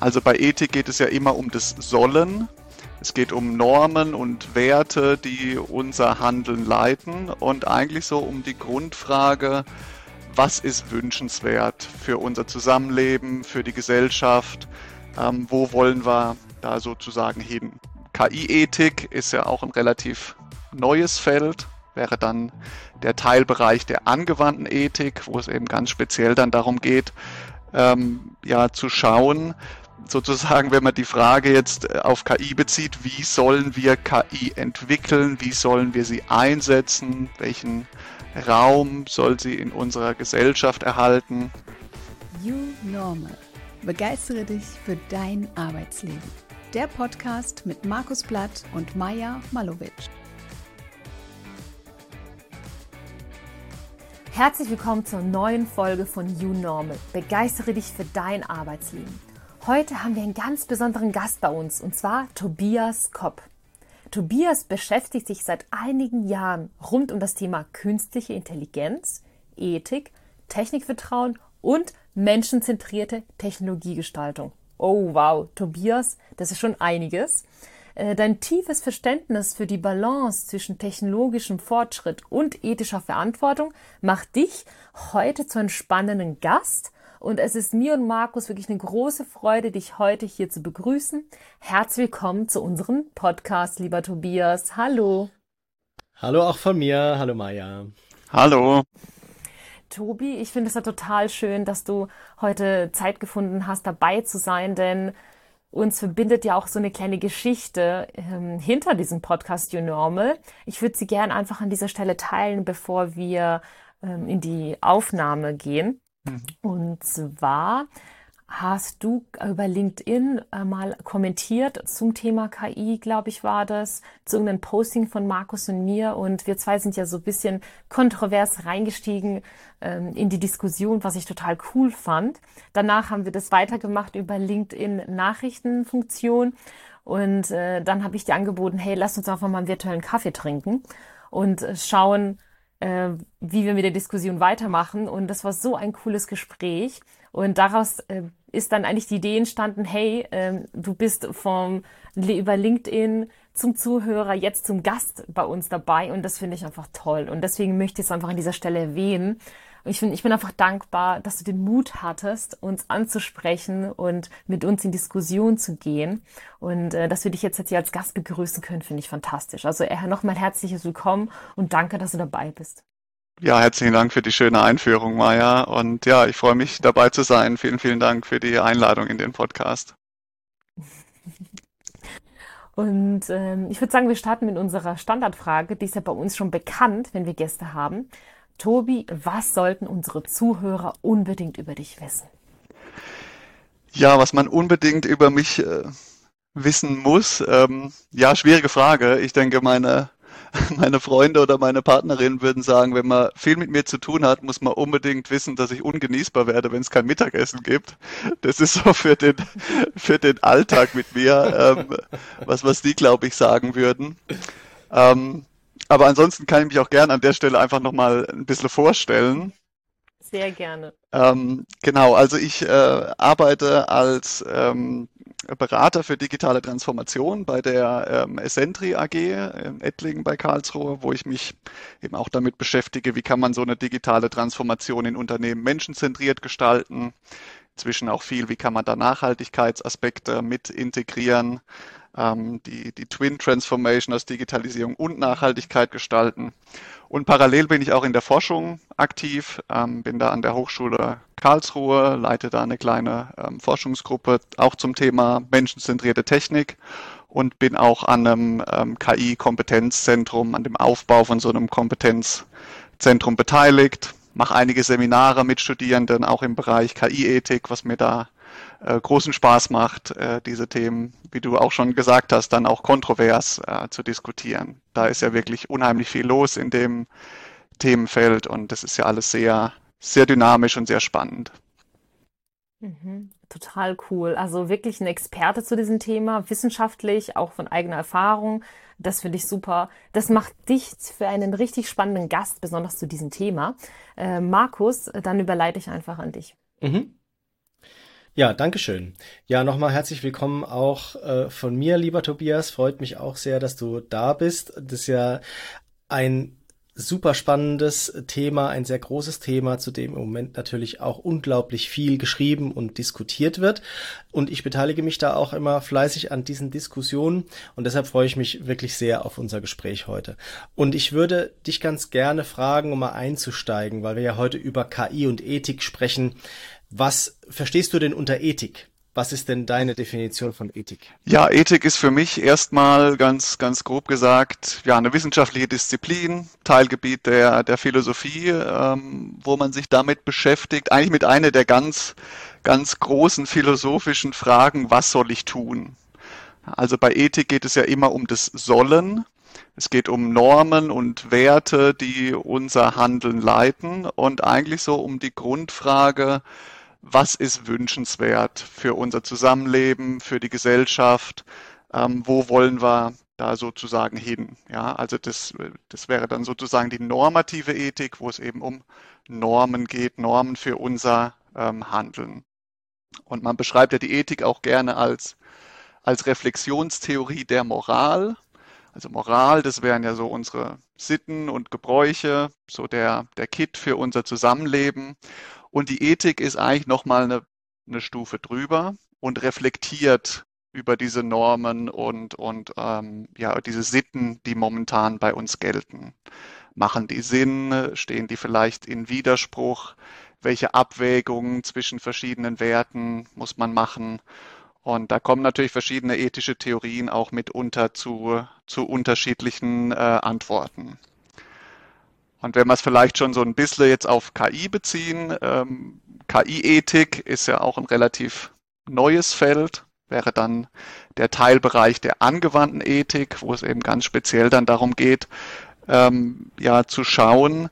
Also bei Ethik geht es ja immer um das Sollen. Es geht um Normen und Werte, die unser Handeln leiten und eigentlich so um die Grundfrage, was ist wünschenswert für unser Zusammenleben, für die Gesellschaft, ähm, wo wollen wir da sozusagen hin. KI-Ethik ist ja auch ein relativ neues Feld, wäre dann der Teilbereich der angewandten Ethik, wo es eben ganz speziell dann darum geht, ähm, ja, zu schauen, sozusagen, wenn man die Frage jetzt äh, auf KI bezieht, wie sollen wir KI entwickeln, wie sollen wir sie einsetzen, welchen Raum soll sie in unserer Gesellschaft erhalten. You Normal. Begeistere dich für dein Arbeitsleben. Der Podcast mit Markus Blatt und Maja Malovic. Herzlich willkommen zur neuen Folge von You Normal. Begeistere dich für dein Arbeitsleben. Heute haben wir einen ganz besonderen Gast bei uns, und zwar Tobias Kopp. Tobias beschäftigt sich seit einigen Jahren rund um das Thema künstliche Intelligenz, Ethik, Technikvertrauen und menschenzentrierte Technologiegestaltung. Oh wow, Tobias, das ist schon einiges. Äh, dein tiefes Verständnis für die Balance zwischen technologischem Fortschritt und ethischer Verantwortung macht dich heute zu einem spannenden Gast und es ist mir und Markus wirklich eine große Freude, dich heute hier zu begrüßen. Herzlich willkommen zu unserem Podcast, lieber Tobias. Hallo. Hallo auch von mir. Hallo Maja. Hallo. Tobi, ich finde es ja total schön, dass du heute Zeit gefunden hast, dabei zu sein, denn uns verbindet ja auch so eine kleine Geschichte ähm, hinter diesem Podcast You Normal. Ich würde sie gerne einfach an dieser Stelle teilen, bevor wir ähm, in die Aufnahme gehen. Mhm. Und zwar hast du über LinkedIn äh, mal kommentiert zum Thema KI, glaube ich, war das, zu irgendeinem Posting von Markus und mir. Und wir zwei sind ja so ein bisschen kontrovers reingestiegen ähm, in die Diskussion, was ich total cool fand. Danach haben wir das weitergemacht über LinkedIn Nachrichtenfunktion. Und äh, dann habe ich dir angeboten, hey, lass uns einfach mal einen virtuellen Kaffee trinken und äh, schauen, äh, wie wir mit der Diskussion weitermachen. Und das war so ein cooles Gespräch. Und daraus äh, ist dann eigentlich die Idee entstanden, hey, äh, du bist vom über LinkedIn zum Zuhörer, jetzt zum Gast bei uns dabei. Und das finde ich einfach toll. Und deswegen möchte ich es einfach an dieser Stelle erwähnen, ich, find, ich bin einfach dankbar, dass du den Mut hattest, uns anzusprechen und mit uns in Diskussion zu gehen. Und äh, dass wir dich jetzt, jetzt hier als Gast begrüßen können, finde ich fantastisch. Also äh, nochmal herzliches Willkommen und danke, dass du dabei bist. Ja, herzlichen Dank für die schöne Einführung, Maja. Und ja, ich freue mich dabei zu sein. Vielen, vielen Dank für die Einladung in den Podcast. Und ähm, ich würde sagen, wir starten mit unserer Standardfrage. Die ist ja bei uns schon bekannt, wenn wir Gäste haben. Tobi, was sollten unsere Zuhörer unbedingt über dich wissen? Ja, was man unbedingt über mich äh, wissen muss, ähm, ja, schwierige Frage. Ich denke, meine, meine Freunde oder meine Partnerin würden sagen, wenn man viel mit mir zu tun hat, muss man unbedingt wissen, dass ich ungenießbar werde, wenn es kein Mittagessen gibt. Das ist so für den, für den Alltag mit mir, ähm, was, was die, glaube ich, sagen würden. Ähm, aber ansonsten kann ich mich auch gerne an der Stelle einfach nochmal ein bisschen vorstellen. Sehr gerne. Ähm, genau, also ich äh, arbeite als ähm, Berater für digitale Transformation bei der ähm, Essentri AG in Ettlingen bei Karlsruhe, wo ich mich eben auch damit beschäftige, wie kann man so eine digitale Transformation in Unternehmen menschenzentriert gestalten. Inzwischen auch viel, wie kann man da Nachhaltigkeitsaspekte mit integrieren ähm, die, die Twin Transformation aus Digitalisierung und Nachhaltigkeit gestalten. Und parallel bin ich auch in der Forschung aktiv, ähm, bin da an der Hochschule Karlsruhe, leite da eine kleine ähm, Forschungsgruppe auch zum Thema menschenzentrierte Technik und bin auch an einem ähm, KI-Kompetenzzentrum, an dem Aufbau von so einem Kompetenzzentrum beteiligt, mache einige Seminare mit Studierenden, auch im Bereich KI-Ethik, was mir da äh, großen Spaß macht, äh, diese Themen, wie du auch schon gesagt hast, dann auch kontrovers äh, zu diskutieren. Da ist ja wirklich unheimlich viel los in dem Themenfeld und das ist ja alles sehr, sehr dynamisch und sehr spannend. Mhm, total cool. Also wirklich ein Experte zu diesem Thema, wissenschaftlich, auch von eigener Erfahrung. Das finde ich super. Das macht dich für einen richtig spannenden Gast, besonders zu diesem Thema. Äh, Markus, dann überleite ich einfach an dich. Mhm. Ja, danke schön. Ja, nochmal herzlich willkommen auch äh, von mir, lieber Tobias. Freut mich auch sehr, dass du da bist. Das ist ja ein super spannendes Thema, ein sehr großes Thema, zu dem im Moment natürlich auch unglaublich viel geschrieben und diskutiert wird. Und ich beteilige mich da auch immer fleißig an diesen Diskussionen und deshalb freue ich mich wirklich sehr auf unser Gespräch heute. Und ich würde dich ganz gerne fragen, um mal einzusteigen, weil wir ja heute über KI und Ethik sprechen. Was verstehst du denn unter Ethik? Was ist denn deine Definition von Ethik? Ja, Ethik ist für mich erstmal ganz, ganz grob gesagt, ja, eine wissenschaftliche Disziplin, Teilgebiet der, der Philosophie, ähm, wo man sich damit beschäftigt, eigentlich mit einer der ganz, ganz großen philosophischen Fragen, was soll ich tun? Also bei Ethik geht es ja immer um das Sollen. Es geht um Normen und Werte, die unser Handeln leiten und eigentlich so um die Grundfrage, was ist wünschenswert für unser Zusammenleben, für die Gesellschaft, ähm, wo wollen wir da sozusagen hin. Ja, also das, das wäre dann sozusagen die normative Ethik, wo es eben um Normen geht, Normen für unser ähm, Handeln. Und man beschreibt ja die Ethik auch gerne als, als Reflexionstheorie der Moral. Also Moral, das wären ja so unsere Sitten und Gebräuche, so der, der Kit für unser Zusammenleben. Und die Ethik ist eigentlich nochmal eine, eine Stufe drüber und reflektiert über diese Normen und, und ähm, ja, diese Sitten, die momentan bei uns gelten. Machen die Sinn? Stehen die vielleicht in Widerspruch? Welche Abwägungen zwischen verschiedenen Werten muss man machen? Und da kommen natürlich verschiedene ethische Theorien auch mitunter zu, zu unterschiedlichen äh, Antworten. Und wenn wir es vielleicht schon so ein bisschen jetzt auf KI beziehen, ähm, KI-Ethik ist ja auch ein relativ neues Feld, wäre dann der Teilbereich der angewandten Ethik, wo es eben ganz speziell dann darum geht, ähm, ja zu schauen,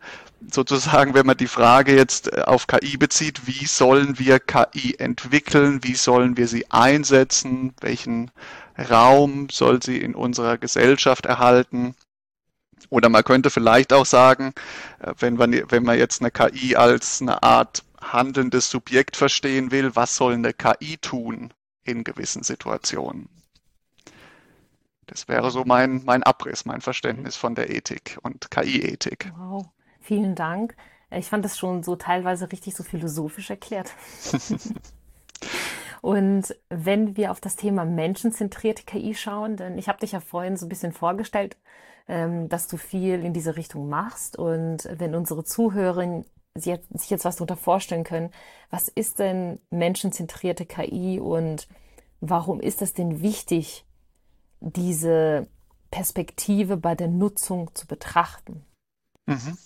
sozusagen, wenn man die Frage jetzt äh, auf KI bezieht, wie sollen wir KI entwickeln, wie sollen wir sie einsetzen, welchen Raum soll sie in unserer Gesellschaft erhalten, oder man könnte vielleicht auch sagen, äh, wenn man, wenn man jetzt eine KI als eine Art handelndes Subjekt verstehen will, was soll eine KI tun in gewissen Situationen? Das wäre so mein, mein Abriss, mein Verständnis von der Ethik und KI-Ethik. Wow, vielen Dank. Ich fand das schon so teilweise richtig so philosophisch erklärt. Und wenn wir auf das Thema menschenzentrierte KI schauen, denn ich habe dich ja vorhin so ein bisschen vorgestellt, ähm, dass du viel in diese Richtung machst. Und wenn unsere Zuhörerinnen sich jetzt was darunter vorstellen können, was ist denn menschenzentrierte KI und warum ist es denn wichtig, diese Perspektive bei der Nutzung zu betrachten? Mhm.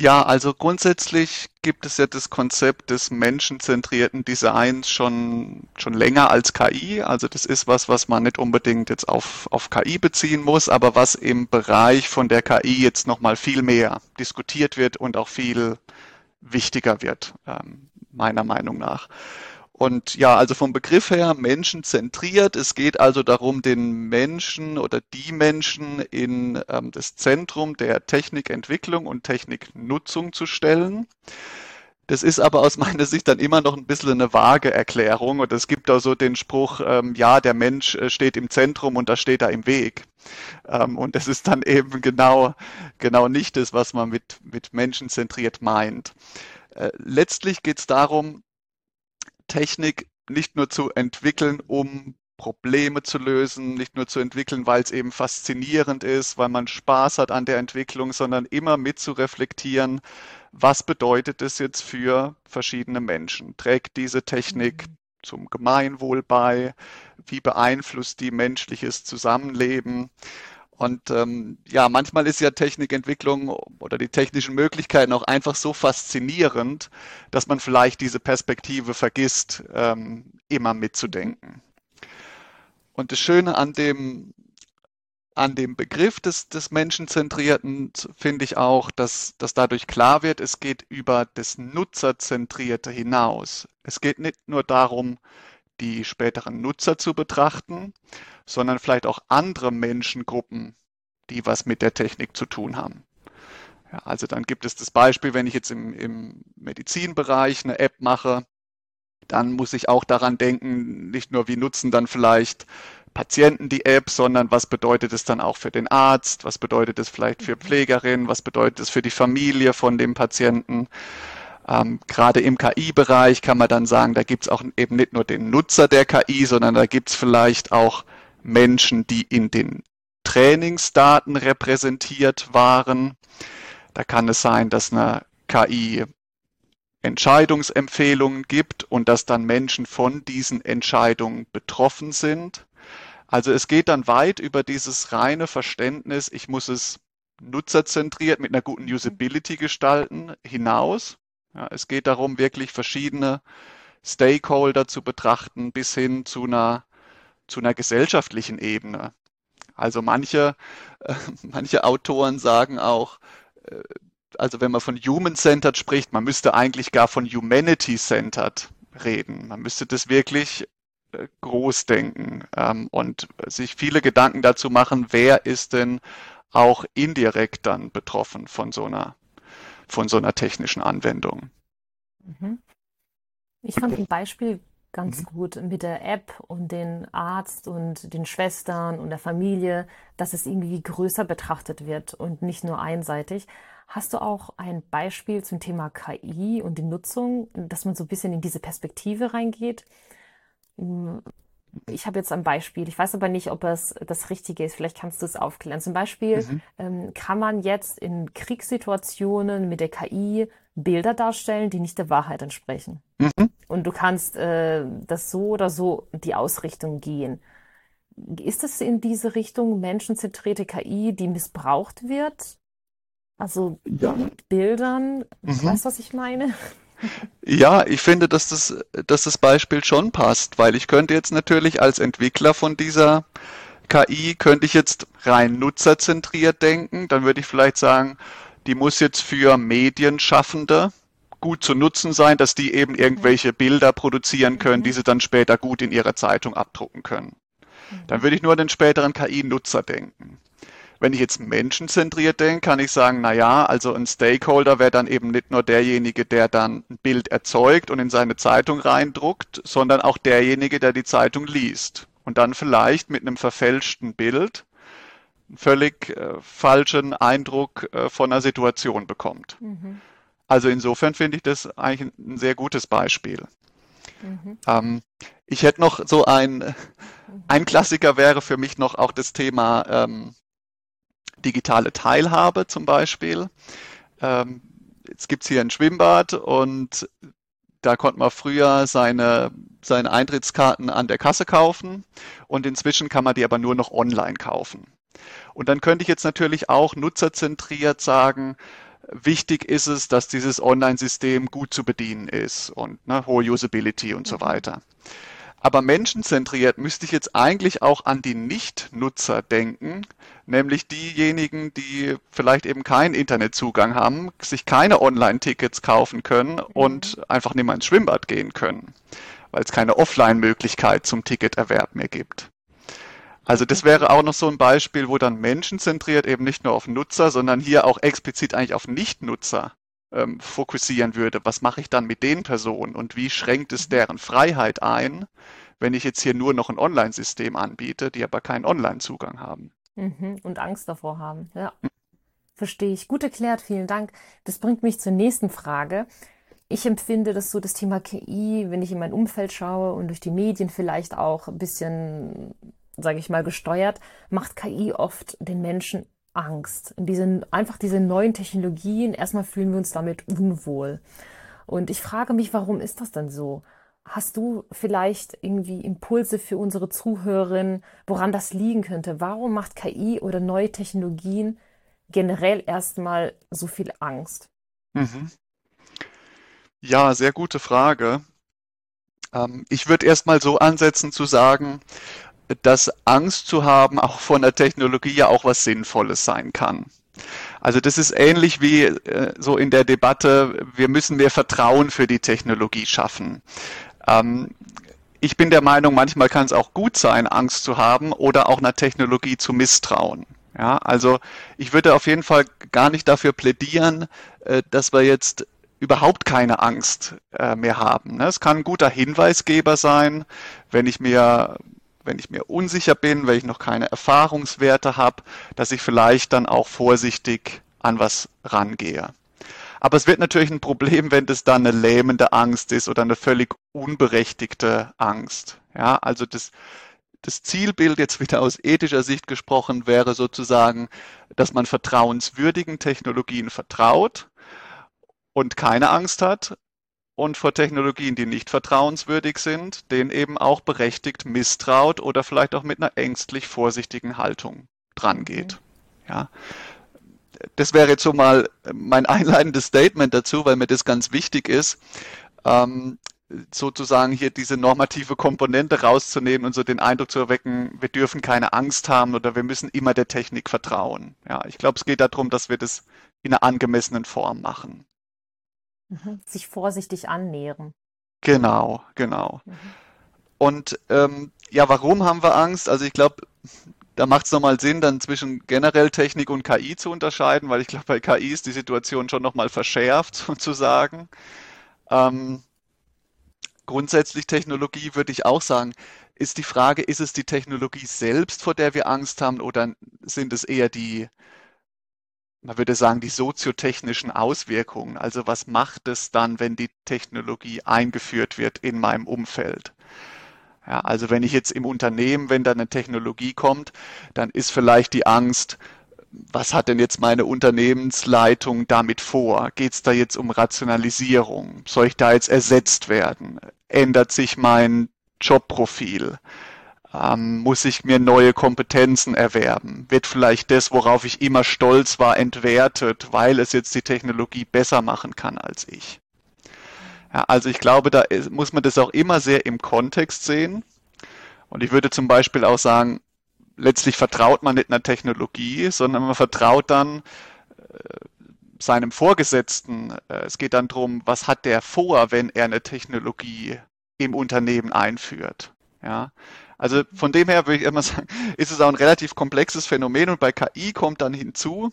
Ja, also grundsätzlich gibt es ja das Konzept des menschenzentrierten Designs schon, schon länger als KI. Also das ist was, was man nicht unbedingt jetzt auf, auf KI beziehen muss, aber was im Bereich von der KI jetzt nochmal viel mehr diskutiert wird und auch viel wichtiger wird, ähm, meiner Meinung nach. Und ja, also vom Begriff her menschenzentriert. Es geht also darum, den Menschen oder die Menschen in ähm, das Zentrum der Technikentwicklung und Techniknutzung zu stellen. Das ist aber aus meiner Sicht dann immer noch ein bisschen eine vage Erklärung. Und es gibt auch so den Spruch, ähm, ja, der Mensch äh, steht im Zentrum und da steht er im Weg. Ähm, und das ist dann eben genau, genau nicht das, was man mit, mit menschenzentriert meint. Äh, letztlich geht es darum, Technik nicht nur zu entwickeln, um Probleme zu lösen, nicht nur zu entwickeln, weil es eben faszinierend ist, weil man Spaß hat an der Entwicklung, sondern immer mit zu reflektieren, was bedeutet es jetzt für verschiedene Menschen? Trägt diese Technik mhm. zum Gemeinwohl bei? Wie beeinflusst die menschliches Zusammenleben? Und ähm, ja, manchmal ist ja Technikentwicklung oder die technischen Möglichkeiten auch einfach so faszinierend, dass man vielleicht diese Perspektive vergisst, ähm, immer mitzudenken. Und das Schöne an dem, an dem Begriff des, des Menschenzentrierten finde ich auch, dass, dass dadurch klar wird, es geht über das Nutzerzentrierte hinaus. Es geht nicht nur darum, die späteren Nutzer zu betrachten, sondern vielleicht auch andere Menschengruppen, die was mit der Technik zu tun haben. Ja, also dann gibt es das Beispiel, wenn ich jetzt im, im Medizinbereich eine App mache, dann muss ich auch daran denken, nicht nur wie nutzen dann vielleicht Patienten die App, sondern was bedeutet es dann auch für den Arzt, was bedeutet es vielleicht für mhm. Pflegerin, was bedeutet es für die Familie von dem Patienten. Ähm, gerade im KI-Bereich kann man dann sagen, da gibt es auch eben nicht nur den Nutzer der KI, sondern da gibt es vielleicht auch Menschen, die in den Trainingsdaten repräsentiert waren. Da kann es sein, dass eine KI Entscheidungsempfehlungen gibt und dass dann Menschen von diesen Entscheidungen betroffen sind. Also es geht dann weit über dieses reine Verständnis, ich muss es nutzerzentriert mit einer guten. Usability gestalten, hinaus. Ja, es geht darum, wirklich verschiedene Stakeholder zu betrachten, bis hin zu einer, zu einer gesellschaftlichen Ebene. Also manche, äh, manche Autoren sagen auch, äh, also wenn man von Human-Centered spricht, man müsste eigentlich gar von Humanity-Centered reden. Man müsste das wirklich äh, groß denken ähm, und sich viele Gedanken dazu machen, wer ist denn auch indirekt dann betroffen von so einer, von so einer technischen Anwendung. Mhm. Ich fand ein Beispiel ganz mhm. gut mit der App und den Arzt und den Schwestern und der Familie, dass es irgendwie größer betrachtet wird und nicht nur einseitig. Hast du auch ein Beispiel zum Thema KI und die Nutzung, dass man so ein bisschen in diese Perspektive reingeht? Hm, ich habe jetzt ein Beispiel, ich weiß aber nicht, ob es das Richtige ist, vielleicht kannst du es aufklären. Zum Beispiel mhm. ähm, kann man jetzt in Kriegssituationen mit der KI Bilder darstellen, die nicht der Wahrheit entsprechen. Mhm. Und du kannst äh, das so oder so die Ausrichtung gehen. Ist es in diese Richtung menschenzentrierte KI, die missbraucht wird? Also ja. Bildern, mhm. weißt du, was ich meine? Ja, ich finde, dass das, dass das Beispiel schon passt, weil ich könnte jetzt natürlich als Entwickler von dieser KI, könnte ich jetzt rein nutzerzentriert denken. Dann würde ich vielleicht sagen, die muss jetzt für Medienschaffende gut zu nutzen sein, dass die eben irgendwelche Bilder produzieren können, mhm. die sie dann später gut in ihrer Zeitung abdrucken können. Dann würde ich nur an den späteren KI-Nutzer denken. Wenn ich jetzt menschenzentriert denke, kann ich sagen, na ja, also ein Stakeholder wäre dann eben nicht nur derjenige, der dann ein Bild erzeugt und in seine Zeitung reindruckt, sondern auch derjenige, der die Zeitung liest und dann vielleicht mit einem verfälschten Bild einen völlig äh, falschen Eindruck äh, von einer Situation bekommt. Mhm. Also insofern finde ich das eigentlich ein, sehr gutes Beispiel. Mhm. Ähm, ich hätte noch so ein, ein Klassiker wäre für mich noch auch das Thema ähm, digitale Teilhabe zum Beispiel. Ähm, jetzt gibt es hier ein Schwimmbad und da konnte man früher seine, seine Eintrittskarten an der Kasse kaufen und inzwischen kann man die aber nur noch online kaufen. Und dann könnte ich jetzt natürlich auch nutzerzentriert sagen, wichtig ist es, dass dieses Online-System gut zu bedienen ist und ne, hohe Usability und so mhm. weiter. Aber menschenzentriert müsste ich jetzt eigentlich auch an die Nicht-Nutzer denken, nämlich diejenigen, die vielleicht eben keinen Internetzugang haben, sich keine Online-Tickets kaufen können mhm. und einfach nicht mehr ins Schwimmbad gehen können, weil es keine Offline-Möglichkeit zum Ticketerwerb mehr gibt. Also das wäre auch noch so ein Beispiel, wo dann menschenzentriert eben nicht nur auf Nutzer, sondern hier auch explizit eigentlich auf Nicht-Nutzer ähm, fokussieren würde. Was mache ich dann mit den Personen und wie schränkt es deren Freiheit ein, wenn ich jetzt hier nur noch ein Online-System anbiete, die aber keinen Online-Zugang haben? Mhm, und Angst davor haben, ja. Verstehe ich. Gut erklärt, vielen Dank. Das bringt mich zur nächsten Frage. Ich empfinde das so, das Thema KI, wenn ich in mein Umfeld schaue und durch die Medien vielleicht auch ein bisschen, sage ich mal, gesteuert, macht KI oft den Menschen Angst. In diesen, einfach diese neuen Technologien, erstmal fühlen wir uns damit unwohl. Und ich frage mich, warum ist das denn so? Hast du vielleicht irgendwie Impulse für unsere Zuhörerinnen, woran das liegen könnte? Warum macht KI oder neue Technologien generell erstmal so viel Angst? Mhm. Ja, sehr gute Frage. Ähm, ich würde erstmal so ansetzen zu sagen, dass Angst zu haben auch von der Technologie ja auch was Sinnvolles sein kann. Also das ist ähnlich wie äh, so in der Debatte, wir müssen mehr Vertrauen für die Technologie schaffen. Ähm, ich bin der Meinung, manchmal kann es auch gut sein, Angst zu haben oder auch einer Technologie zu misstrauen. Ja, also ich würde auf jeden Fall gar nicht dafür plädieren, äh, dass wir jetzt überhaupt keine Angst äh, mehr haben. Ne? Es kann ein guter Hinweisgeber sein, wenn ich mir wenn ich mir unsicher bin, wenn ich noch keine Erfahrungswerte habe, dass ich vielleicht dann auch vorsichtig an was rangehe. Aber es wird natürlich ein Problem, wenn das dann eine lähmende Angst ist oder eine völlig unberechtigte Angst. Ja, also das, das Zielbild jetzt wieder aus ethischer Sicht gesprochen wäre sozusagen, dass man vertrauenswürdigen Technologien vertraut und keine Angst hat und vor Technologien, die nicht vertrauenswürdig sind, denen eben auch berechtigt misstraut oder vielleicht auch mit einer ängstlich vorsichtigen Haltung drangeht. Ja das wäre jetzt so mal mein einleitendes Statement dazu, weil mir das ganz wichtig ist, ähm, sozusagen hier diese normative Komponente rauszunehmen und so den Eindruck zu erwecken, wir dürfen keine Angst haben oder wir müssen immer der Technik vertrauen. Ja, ich glaube, es geht darum, dass wir das in einer angemessenen Form machen. Mhm. Sich vorsichtig annähern. Genau, genau. Mhm. Und ähm, ja, warum haben wir Angst? Also ich glaube, da macht es nochmal Sinn, dann zwischen generell Technik und KI zu unterscheiden, weil ich glaube, bei KI ist die Situation schon nochmal verschärft, sozusagen. Ähm, grundsätzlich Technologie würde ich auch sagen, ist die Frage, ist es die Technologie selbst, vor der wir Angst haben, oder sind es eher die, man würde sagen, die soziotechnischen Auswirkungen? Also was macht es dann, wenn die Technologie eingeführt wird in meinem Umfeld? Ja, also wenn ich jetzt im Unternehmen, wenn da eine Technologie kommt, dann ist vielleicht die Angst, was hat denn jetzt meine Unternehmensleitung damit vor? Geht es da jetzt um Rationalisierung? Soll ich da jetzt ersetzt werden? Ändert sich mein Jobprofil? Ähm, muss ich mir neue Kompetenzen erwerben? Wird vielleicht das, worauf ich immer stolz war, entwertet, weil es jetzt die Technologie besser machen kann als ich? Ja, also ich glaube, da muss man das auch immer sehr im Kontext sehen. Und ich würde zum Beispiel auch sagen, letztlich vertraut man nicht einer Technologie, sondern man vertraut dann äh, seinem Vorgesetzten. Äh, es geht dann darum, was hat der vor, wenn er eine Technologie im Unternehmen einführt. Ja, also von dem her würde ich immer sagen, ist es auch ein relativ komplexes Phänomen und bei KI kommt dann hinzu,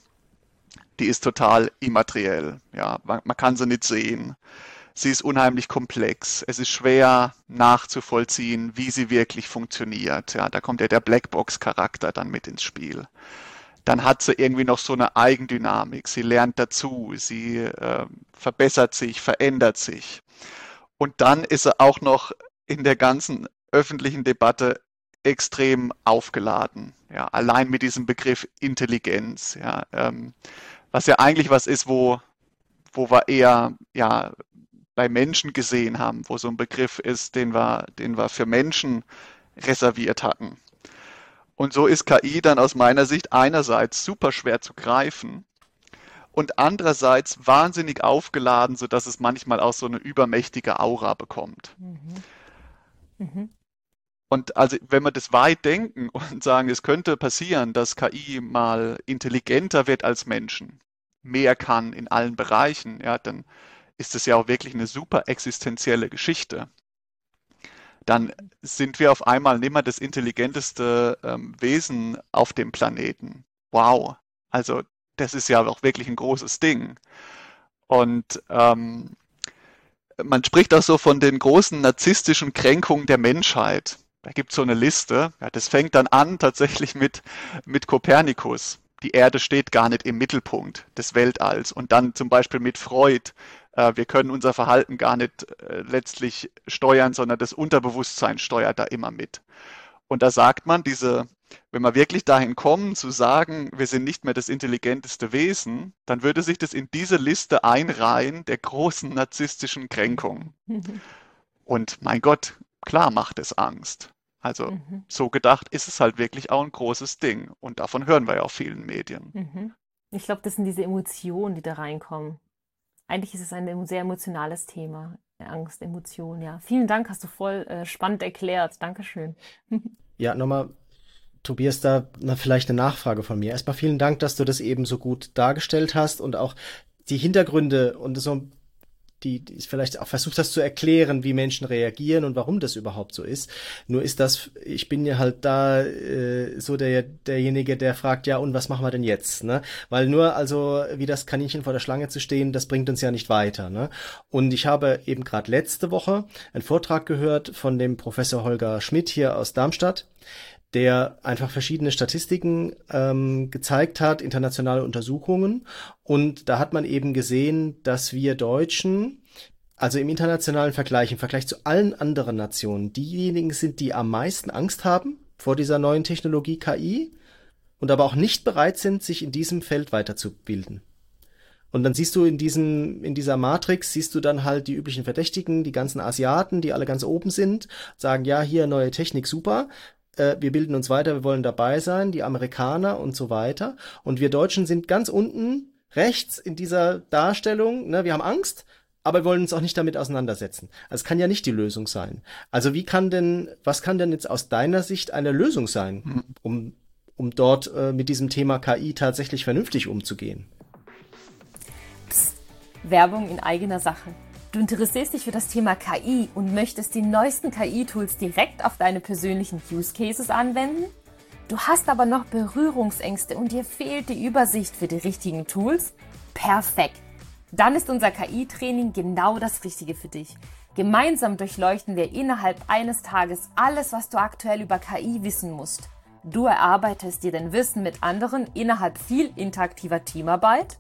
die ist total immateriell. Ja, man, man kann sie nicht sehen. Sie ist unheimlich komplex. Es ist schwer nachzuvollziehen, wie sie wirklich funktioniert. Ja, da kommt ja der Blackbox-Charakter dann mit ins Spiel. Dann hat sie irgendwie noch so eine Eigendynamik. Sie lernt dazu, sie äh, verbessert sich, verändert sich. Und dann ist sie auch noch in der ganzen öffentlichen Debatte extrem aufgeladen. Ja, allein mit diesem Begriff Intelligenz. Ja, ähm, was ja eigentlich was ist, wo, wo wir eher ja, bei Menschen gesehen haben, wo so ein Begriff ist, den wir, den wir für Menschen reserviert hatten. Und so ist KI dann aus meiner Sicht einerseits super schwer zu greifen und andererseits wahnsinnig aufgeladen, sodass es manchmal auch so eine übermächtige Aura bekommt. Mhm. Mhm. Und also, wenn wir das weit denken und sagen, es könnte passieren, dass KI mal intelligenter wird als Menschen, mehr kann in allen Bereichen, ja, dann ist es ja auch wirklich eine super existenzielle Geschichte. Dann sind wir auf einmal nicht mehr das intelligenteste ähm, Wesen auf dem Planeten. Wow. Also das ist ja auch wirklich ein großes Ding. Und ähm, man spricht auch so von den großen narzisstischen Kränkungen der Menschheit. Da gibt es so eine Liste. Ja, das fängt dann an tatsächlich mit, mit Kopernikus. Die Erde steht gar nicht im Mittelpunkt des Weltalls. Und dann zum Beispiel mit Freud, äh, wir können unser Verhalten gar nicht äh, letztlich steuern, sondern das Unterbewusstsein steuert da immer mit. Und da sagt man, diese, wenn wir wirklich dahin kommen zu sagen, wir sind nicht mehr das intelligenteste Wesen, dann würde sich das in diese Liste einreihen der großen narzisstischen Kränkungen. Und mein Gott, klar macht es Angst. Also mhm. so gedacht ist es halt wirklich auch ein großes Ding. Und davon hören wir ja auf vielen Medien. Mhm. Ich glaube, das sind diese Emotionen, die da reinkommen. Eigentlich ist es ein sehr emotionales Thema. Angst, Emotion, ja. Vielen Dank, hast du voll äh, spannend erklärt. Dankeschön. ja, nochmal, Tobias, da na, vielleicht eine Nachfrage von mir. Erstmal vielen Dank, dass du das eben so gut dargestellt hast und auch die Hintergründe und so die, die vielleicht auch versucht hast zu erklären, wie Menschen reagieren und warum das überhaupt so ist. Nur ist das, ich bin ja halt da äh, so der derjenige, der fragt, ja und was machen wir denn jetzt? Ne? Weil nur also wie das Kaninchen vor der Schlange zu stehen, das bringt uns ja nicht weiter. Ne? Und ich habe eben gerade letzte Woche einen Vortrag gehört von dem Professor Holger Schmidt hier aus Darmstadt der einfach verschiedene Statistiken ähm, gezeigt hat, internationale Untersuchungen. Und da hat man eben gesehen, dass wir Deutschen, also im internationalen Vergleich, im Vergleich zu allen anderen Nationen, diejenigen sind, die am meisten Angst haben vor dieser neuen Technologie KI und aber auch nicht bereit sind, sich in diesem Feld weiterzubilden. Und dann siehst du in diesem, in dieser Matrix, siehst du dann halt die üblichen Verdächtigen, die ganzen Asiaten, die alle ganz oben sind, sagen, ja, hier neue Technik, super äh, wir bilden uns weiter, wir wollen dabei sein, die Amerikaner und so weiter. Und wir Deutschen sind ganz unten rechts in dieser Darstellung. Ne? Wir haben Angst, aber wir wollen uns auch nicht damit auseinandersetzen. Also es kann ja nicht die Lösung sein. Also wie kann denn, was kann denn jetzt aus deiner Sicht eine Lösung sein, hm. um, um dort äh, mit diesem Thema KI tatsächlich vernünftig umzugehen? Psst, Werbung in eigener Sache. Du interessierst dich für das Thema KI und möchtest die neuesten KI-Tools direkt auf deine persönlichen Use Cases anwenden? Du hast aber noch Berührungsängste und dir fehlt die Übersicht für die richtigen Tools? Perfekt! Dann ist unser KI-Training genau das Richtige für dich. Gemeinsam durchleuchten wir innerhalb eines Tages alles, was du aktuell über KI wissen musst. Du erarbeitest dir dein Wissen mit anderen innerhalb viel interaktiver Teamarbeit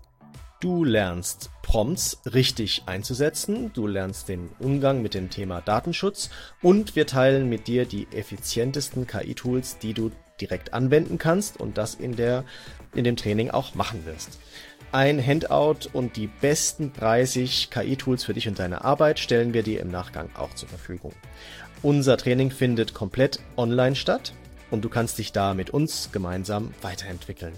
Du lernst Prompts richtig einzusetzen, du lernst den Umgang mit dem Thema Datenschutz und wir teilen mit dir die effizientesten KI-Tools, die du direkt anwenden kannst und das in, der, in dem Training auch machen wirst. Ein Handout und die besten 30 KI-Tools für dich und deine Arbeit stellen wir dir im Nachgang auch zur Verfügung. Unser Training findet komplett online statt und du kannst dich da mit uns gemeinsam weiterentwickeln.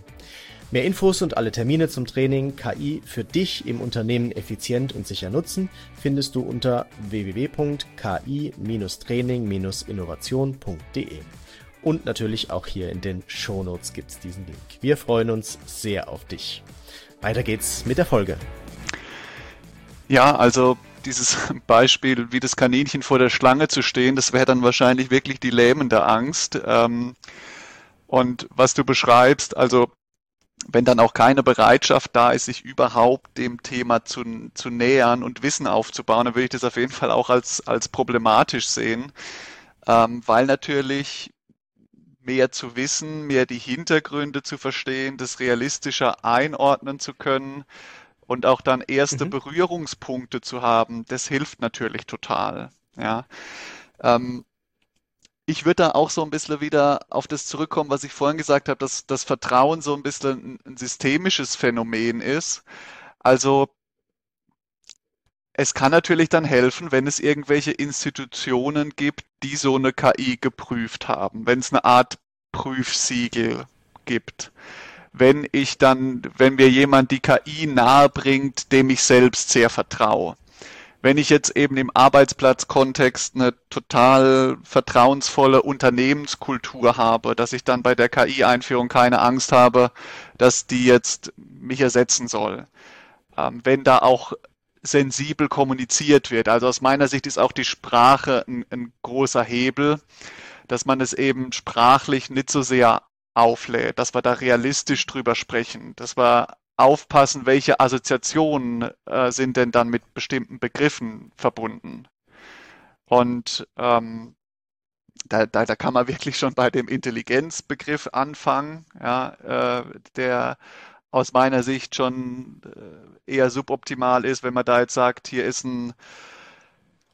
Mehr Infos und alle Termine zum Training KI für dich im Unternehmen effizient und sicher nutzen findest du unter www.ki-training-innovation.de. Und natürlich auch hier in den Shownotes gibt's diesen Link. Wir freuen uns sehr auf dich. Weiter geht's mit der Folge. Ja, also dieses Beispiel, wie das Kaninchen vor der Schlange zu stehen, das wäre dann wahrscheinlich wirklich die lähmende Angst. Ähm, und was du beschreibst, also wenn dann auch keine Bereitschaft da ist, sich überhaupt dem Thema zu, zu nähern und Wissen aufzubauen, dann würde ich das auf jeden Fall auch als, als problematisch sehen, ähm, weil natürlich mehr zu wissen, mehr die Hintergründe zu verstehen, das realistischer einordnen zu können und auch dann erste mhm. Berührungspunkte zu haben, das hilft natürlich total. Ja. Ähm, ich würde da auch so ein bisschen wieder auf das zurückkommen, was ich vorhin gesagt habe, dass das Vertrauen so ein bisschen ein systemisches Phänomen ist. Also es kann natürlich dann helfen, wenn es irgendwelche Institutionen gibt, die so eine KI geprüft haben, wenn es eine Art Prüfsiegel gibt. Wenn ich dann, wenn mir jemand die KI nahe bringt, dem ich selbst sehr vertraue wenn ich jetzt eben im Arbeitsplatzkontext eine total vertrauensvolle Unternehmenskultur habe, dass ich dann bei der KI-Einführung keine Angst habe, dass die jetzt mich ersetzen soll. Ähm, wenn da auch sensibel kommuniziert wird. Also aus meiner Sicht ist auch die Sprache ein, ein großer Hebel, dass man es eben sprachlich nicht so sehr auflädt, dass wir da realistisch drüber sprechen, dass wir aufpassen, welche Assoziationen äh, sind denn dann mit bestimmten Begriffen verbunden. Und ähm, da, da, da kann man wirklich schon bei dem Intelligenzbegriff anfangen, ja, äh, der aus meiner Sicht schon äh, eher suboptimal ist, wenn man da jetzt sagt, hier ist ein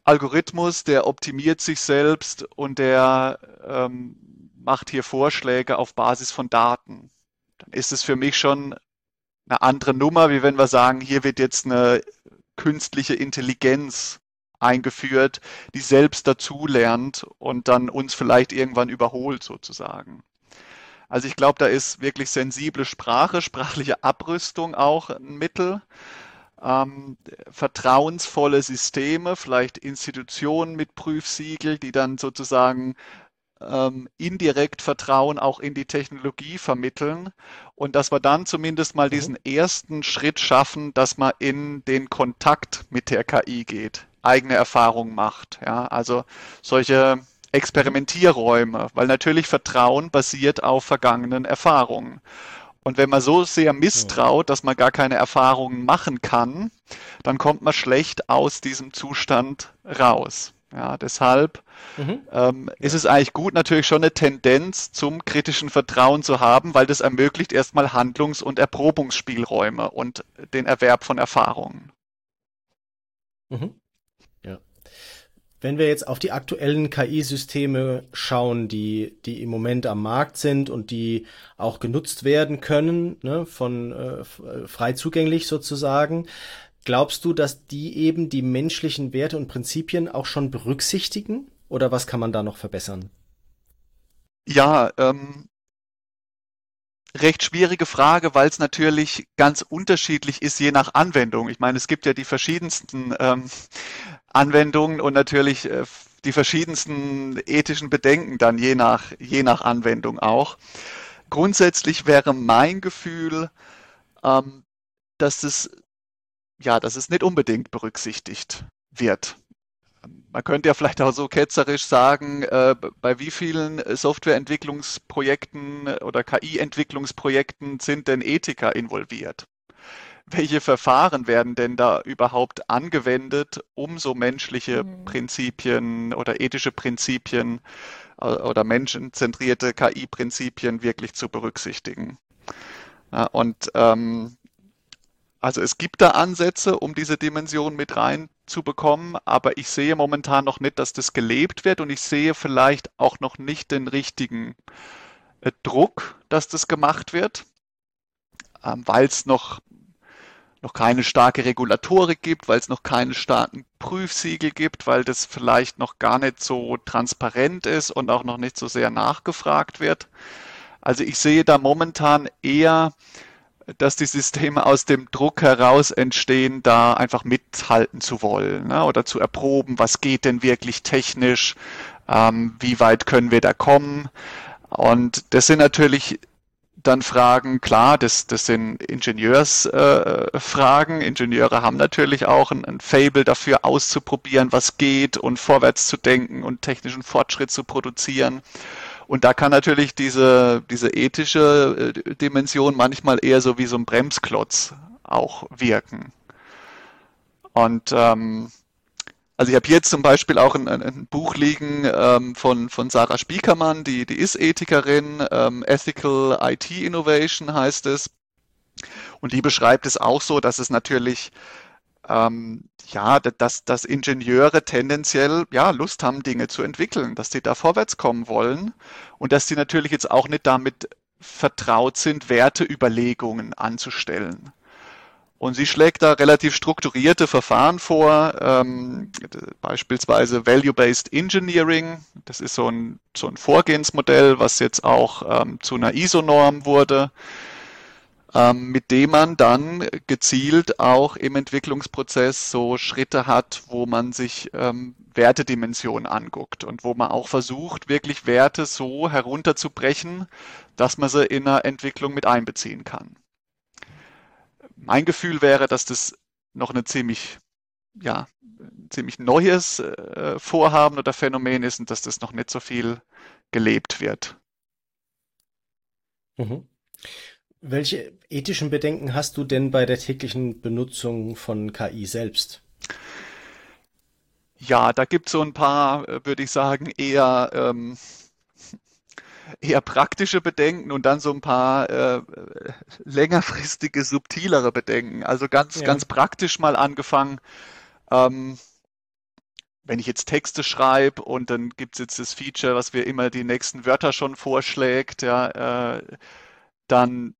Algorithmus, der optimiert sich selbst und der ähm, macht hier Vorschläge auf Basis von Daten. Dann ist es für mich schon eine andere Nummer, wie wenn wir sagen, hier wird jetzt eine künstliche Intelligenz eingeführt, die selbst dazulernt und dann uns vielleicht irgendwann überholt sozusagen. Also ich glaube, da ist wirklich sensible Sprache, sprachliche Abrüstung auch ein Mittel. Ähm, vertrauensvolle Systeme, vielleicht Institutionen mit Prüfsiegel, die dann sozusagen ähm, indirekt Vertrauen auch in die Technologie vermitteln und dass wir dann zumindest mal mhm. diesen ersten Schritt schaffen, dass man in den Kontakt mit der KI geht, eigene Erfahrungen macht. Ja, also solche Experimentierräume, weil natürlich Vertrauen basiert auf vergangenen Erfahrungen. Und wenn man so sehr misstraut, dass man gar keine Erfahrungen machen kann, dann kommt man schlecht aus diesem Zustand raus. Ja, deshalb mhm. ähm, ist es eigentlich gut, natürlich schon eine Tendenz zum kritischen Vertrauen zu haben, weil das ermöglicht erstmal Handlungs- und Erprobungsspielräume und den Erwerb von Erfahrungen. Mhm. Ja. Wenn wir jetzt auf die aktuellen KI-Systeme schauen, die, die im Moment am Markt sind und die auch genutzt werden können, ne, von äh, äh frei zugänglich sozusagen, Glaubst du, dass die eben die menschlichen Werte und Prinzipien auch schon berücksichtigen? Oder was kann man da noch verbessern? Ja, ähm, recht schwierige Frage, weil es natürlich ganz unterschiedlich ist, je nach Anwendung. Ich meine, es gibt ja die verschiedensten ähm, Anwendungen und natürlich äh, die verschiedensten ethischen Bedenken dann je nach, je nach Anwendung auch. Grundsätzlich wäre mein Gefühl, ähm, dass es ja, dass es nicht unbedingt berücksichtigt wird. Man könnte ja vielleicht auch so ketzerisch sagen, äh, bei wie vielen Softwareentwicklungsprojekten oder KI-Entwicklungsprojekten sind denn Ethiker involviert? Welche Verfahren werden denn da überhaupt angewendet, um so menschliche mhm. Prinzipien oder ethische Prinzipien äh, oder menschenzentrierte KI-Prinzipien wirklich zu berücksichtigen? Ja, und ähm, also es gibt da Ansätze, um diese Dimension mit reinzubekommen, aber ich sehe momentan noch nicht, dass das gelebt wird und ich sehe vielleicht auch noch nicht den richtigen äh, Druck, dass das gemacht wird, ähm, weil es noch noch keine starke Regulatorik gibt, weil es noch keine starken Prüfsiegel gibt, weil das vielleicht noch gar nicht so transparent ist und auch noch nicht so sehr nachgefragt wird. Also ich sehe da momentan eher dass die Systeme aus dem Druck heraus entstehen, da einfach mithalten zu wollen ne? oder zu erproben, was geht denn wirklich technisch, ähm, wie weit können wir da kommen. Und das sind natürlich dann Fragen, klar, das, das sind Ingenieursfragen. Äh, Ingenieure haben natürlich auch ein, ein Fable dafür auszuprobieren, was geht und vorwärts zu denken und technischen Fortschritt zu produzieren. Und da kann natürlich diese, diese ethische äh, Dimension manchmal eher so wie so ein Bremsklotz auch wirken. Und ähm, also ich habe jetzt zum Beispiel auch ein, ein Buch liegen ähm, von, von Sarah Spiekermann, die, die ist Ethikerin, ähm, Ethical IT Innovation heißt es. Und die beschreibt es auch so, dass es natürlich ähm, ja, dass, dass Ingenieure tendenziell ja Lust haben, Dinge zu entwickeln, dass sie da vorwärts kommen wollen und dass sie natürlich jetzt auch nicht damit vertraut sind, Werteüberlegungen anzustellen. Und sie schlägt da relativ strukturierte Verfahren vor, ähm, beispielsweise Value-Based Engineering. Das ist so ein, so ein Vorgehensmodell, was jetzt auch ähm, zu einer ISO-Norm wurde mit dem man dann gezielt auch im Entwicklungsprozess so Schritte hat, wo man sich ähm, Wertedimensionen anguckt und wo man auch versucht, wirklich Werte so herunterzubrechen, dass man sie in einer Entwicklung mit einbeziehen kann. Mein Gefühl wäre, dass das noch eine ziemlich, ja, ziemlich neues äh, Vorhaben oder Phänomen ist und dass das noch nicht so viel gelebt wird. Mhm. Welche ethischen Bedenken hast du denn bei der täglichen Benutzung von KI selbst? Ja, da gibt es so ein paar, äh, würde ich sagen, eher, ähm, eher praktische Bedenken und dann so ein paar äh, längerfristige, subtilere Bedenken. Also ganz, ja. ganz praktisch mal angefangen. Ähm, wenn ich jetzt Texte schreibe und dann gibt es jetzt das Feature, was mir immer die nächsten Wörter schon vorschlägt, ja, äh, dann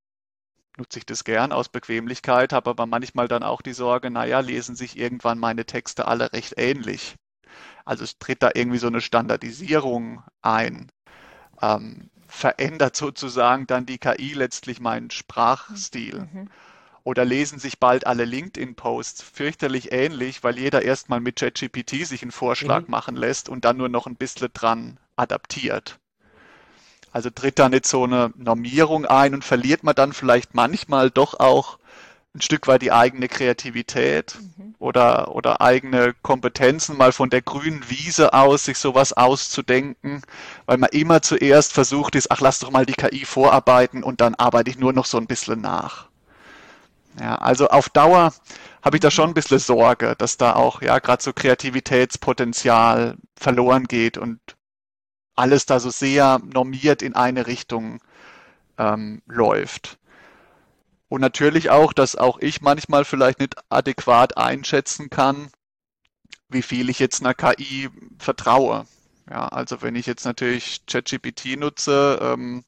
nutze ich das gern aus Bequemlichkeit, habe aber manchmal dann auch die Sorge, naja, lesen sich irgendwann meine Texte alle recht ähnlich. Also es tritt da irgendwie so eine Standardisierung ein. Ähm, verändert sozusagen dann die KI letztlich meinen Sprachstil. Mhm. Oder lesen sich bald alle LinkedIn-Posts fürchterlich ähnlich, weil jeder erstmal mit ChatGPT sich einen Vorschlag mhm. machen lässt und dann nur noch ein bisschen dran adaptiert. Also tritt da nicht so eine Normierung ein und verliert man dann vielleicht manchmal doch auch ein Stück weit die eigene Kreativität mhm. oder, oder eigene Kompetenzen, mal von der grünen Wiese aus sich sowas auszudenken, weil man immer zuerst versucht ist, ach lass doch mal die KI vorarbeiten und dann arbeite ich nur noch so ein bisschen nach. Ja, also auf Dauer habe ich da schon ein bisschen Sorge, dass da auch ja gerade so Kreativitätspotenzial verloren geht und alles da so sehr normiert in eine Richtung ähm, läuft. Und natürlich auch, dass auch ich manchmal vielleicht nicht adäquat einschätzen kann, wie viel ich jetzt einer KI vertraue. Ja, also wenn ich jetzt natürlich ChatGPT nutze, ähm,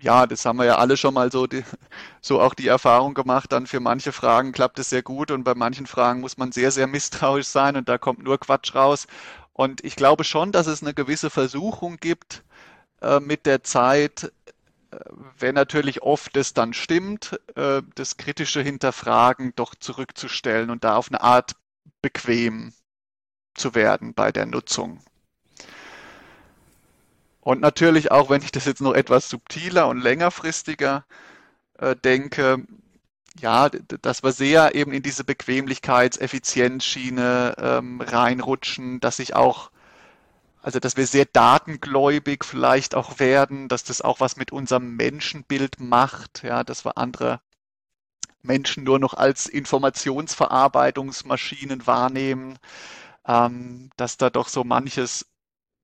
ja, das haben wir ja alle schon mal so, die, so auch die Erfahrung gemacht, dann für manche Fragen klappt es sehr gut und bei manchen Fragen muss man sehr, sehr misstrauisch sein und da kommt nur Quatsch raus. Und ich glaube schon, dass es eine gewisse Versuchung gibt, äh, mit der Zeit, äh, wenn natürlich oft es dann stimmt, äh, das kritische Hinterfragen doch zurückzustellen und da auf eine Art bequem zu werden bei der Nutzung. Und natürlich auch, wenn ich das jetzt noch etwas subtiler und längerfristiger äh, denke, ja, dass wir sehr eben in diese Bequemlichkeits-Effizienzschiene ähm, reinrutschen, dass ich auch, also dass wir sehr datengläubig vielleicht auch werden, dass das auch was mit unserem Menschenbild macht, ja, dass wir andere Menschen nur noch als Informationsverarbeitungsmaschinen wahrnehmen, ähm, dass da doch so manches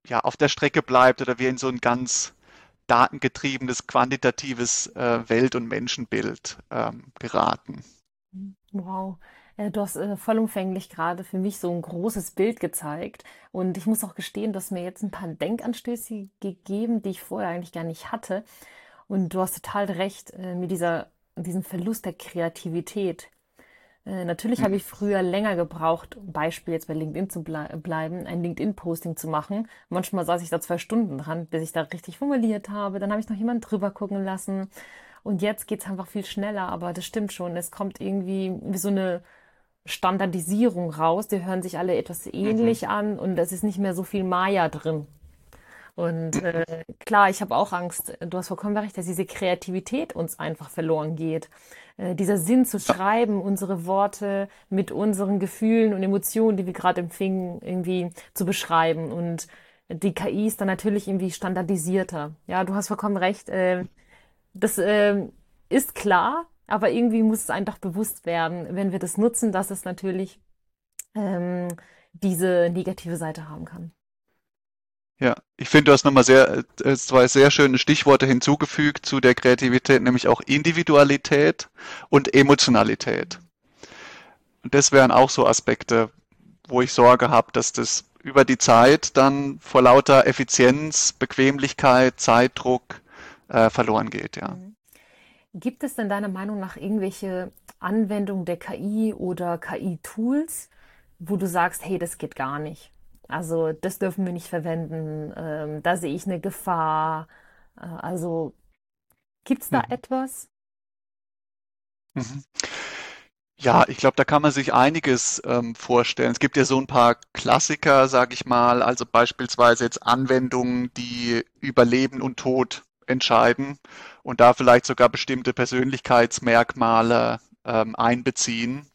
ja, auf der Strecke bleibt oder wir in so ein ganz datengetriebenes, quantitatives äh, Welt- und Menschenbild ähm, geraten. Wow. Äh, du hast äh, vollumfänglich gerade für mich so ein großes Bild gezeigt. Und ich muss auch gestehen, du hast mir jetzt ein paar Denkanstöße gegeben, die ich vorher eigentlich gar nicht hatte. Und du hast total recht äh, mit dieser, diesem Verlust der Kreativität. Äh, natürlich habe ich früher länger gebraucht, Beispiel jetzt bei LinkedIn zu blei bleiben, ein LinkedIn-Posting zu machen. Manchmal saß ich da zwei Stunden dran, bis ich da richtig formuliert habe. Dann habe ich noch jemanden drüber gucken lassen. Und jetzt geht's einfach viel schneller, aber das stimmt schon. Es kommt irgendwie wie so eine Standardisierung raus. Die hören sich alle etwas ähnlich mhm. an und es ist nicht mehr so viel Maya drin. Und äh, klar, ich habe auch Angst, du hast vollkommen recht, dass diese Kreativität uns einfach verloren geht. Äh, dieser Sinn zu schreiben, unsere Worte mit unseren Gefühlen und Emotionen, die wir gerade empfingen, irgendwie zu beschreiben. Und die KI ist dann natürlich irgendwie standardisierter. Ja, du hast vollkommen recht. Äh, das äh, ist klar, aber irgendwie muss es einfach bewusst werden, wenn wir das nutzen, dass es natürlich ähm, diese negative Seite haben kann. Ja, ich finde, du hast nochmal sehr, äh, zwei sehr schöne Stichworte hinzugefügt zu der Kreativität, nämlich auch Individualität und Emotionalität. Und das wären auch so Aspekte, wo ich Sorge habe, dass das über die Zeit dann vor lauter Effizienz, Bequemlichkeit, Zeitdruck äh, verloren geht, ja. Mhm. Gibt es denn deiner Meinung nach irgendwelche Anwendungen der KI oder KI-Tools, wo du sagst, hey, das geht gar nicht? Also das dürfen wir nicht verwenden. Ähm, da sehe ich eine Gefahr. Äh, also gibt es da mhm. etwas? Mhm. Ja, ich glaube, da kann man sich einiges ähm, vorstellen. Es gibt ja so ein paar Klassiker, sage ich mal, also beispielsweise jetzt Anwendungen, die über Leben und Tod entscheiden und da vielleicht sogar bestimmte Persönlichkeitsmerkmale ähm, einbeziehen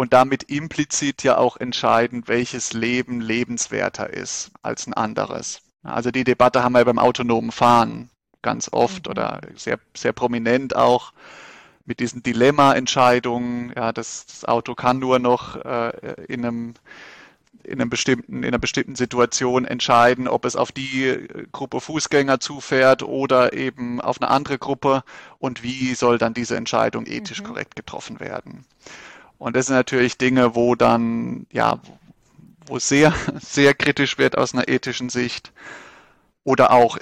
und damit implizit ja auch entscheiden, welches Leben lebenswerter ist als ein anderes. Also die Debatte haben wir beim autonomen Fahren ganz oft mhm. oder sehr, sehr prominent auch mit diesen Dilemma-Entscheidungen. Ja, das, das, Auto kann nur noch äh, in einem in, einem bestimmten, in einer bestimmten Situation entscheiden, ob es auf die Gruppe Fußgänger zufährt oder eben auf eine andere Gruppe und wie soll dann diese Entscheidung ethisch mhm. korrekt getroffen werden. Und das sind natürlich Dinge, wo dann, ja, wo sehr, sehr kritisch wird aus einer ethischen Sicht. Oder auch,